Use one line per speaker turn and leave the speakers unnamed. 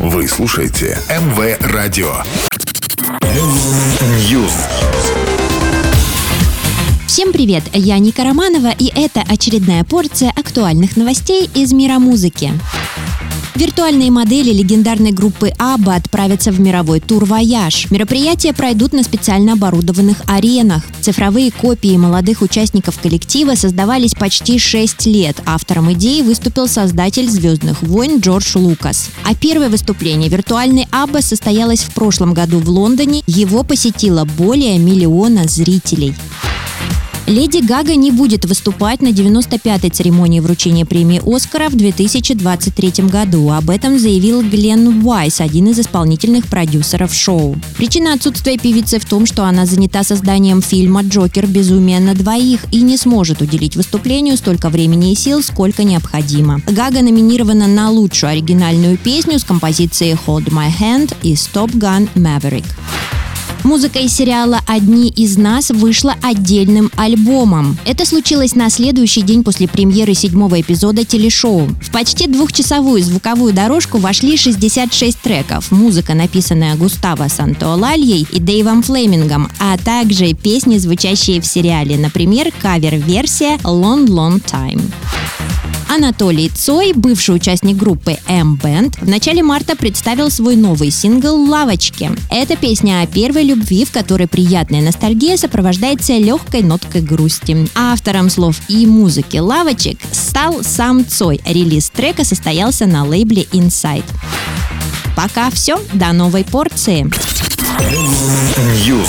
Вы слушаете МВ Радио. News.
Всем привет! Я Ника Романова, и это очередная порция актуальных новостей из мира музыки. Виртуальные модели легендарной группы ABBA отправятся в мировой тур «Вояж». Мероприятия пройдут на специально оборудованных аренах. Цифровые копии молодых участников коллектива создавались почти 6 лет. Автором идеи выступил создатель «Звездных войн» Джордж Лукас. А первое выступление виртуальной ABBA состоялось в прошлом году в Лондоне. Его посетило более миллиона зрителей. Леди Гага не будет выступать на 95-й церемонии вручения премии «Оскара» в 2023 году. Об этом заявил Глен Уайс, один из исполнительных продюсеров шоу. Причина отсутствия певицы в том, что она занята созданием фильма «Джокер. Безумие на двоих» и не сможет уделить выступлению столько времени и сил, сколько необходимо. Гага номинирована на лучшую оригинальную песню с композицией «Hold My Hand» и «Stop Gun Maverick». Музыка из сериала «Одни из нас» вышла отдельным альбомом. Это случилось на следующий день после премьеры седьмого эпизода телешоу. В почти двухчасовую звуковую дорожку вошли 66 треков. Музыка, написанная Густаво Сантоолальей и Дэйвом Флемингом, а также песни, звучащие в сериале, например, кавер-версия «Long Long Time». Анатолий Цой, бывший участник группы M-Band, в начале марта представил свой новый сингл «Лавочки». Это песня о первой любви, в которой приятная ностальгия сопровождается легкой ноткой грусти. Автором слов и музыки «Лавочек» стал сам Цой. Релиз трека состоялся на лейбле Inside. Пока все, до новой порции.
News.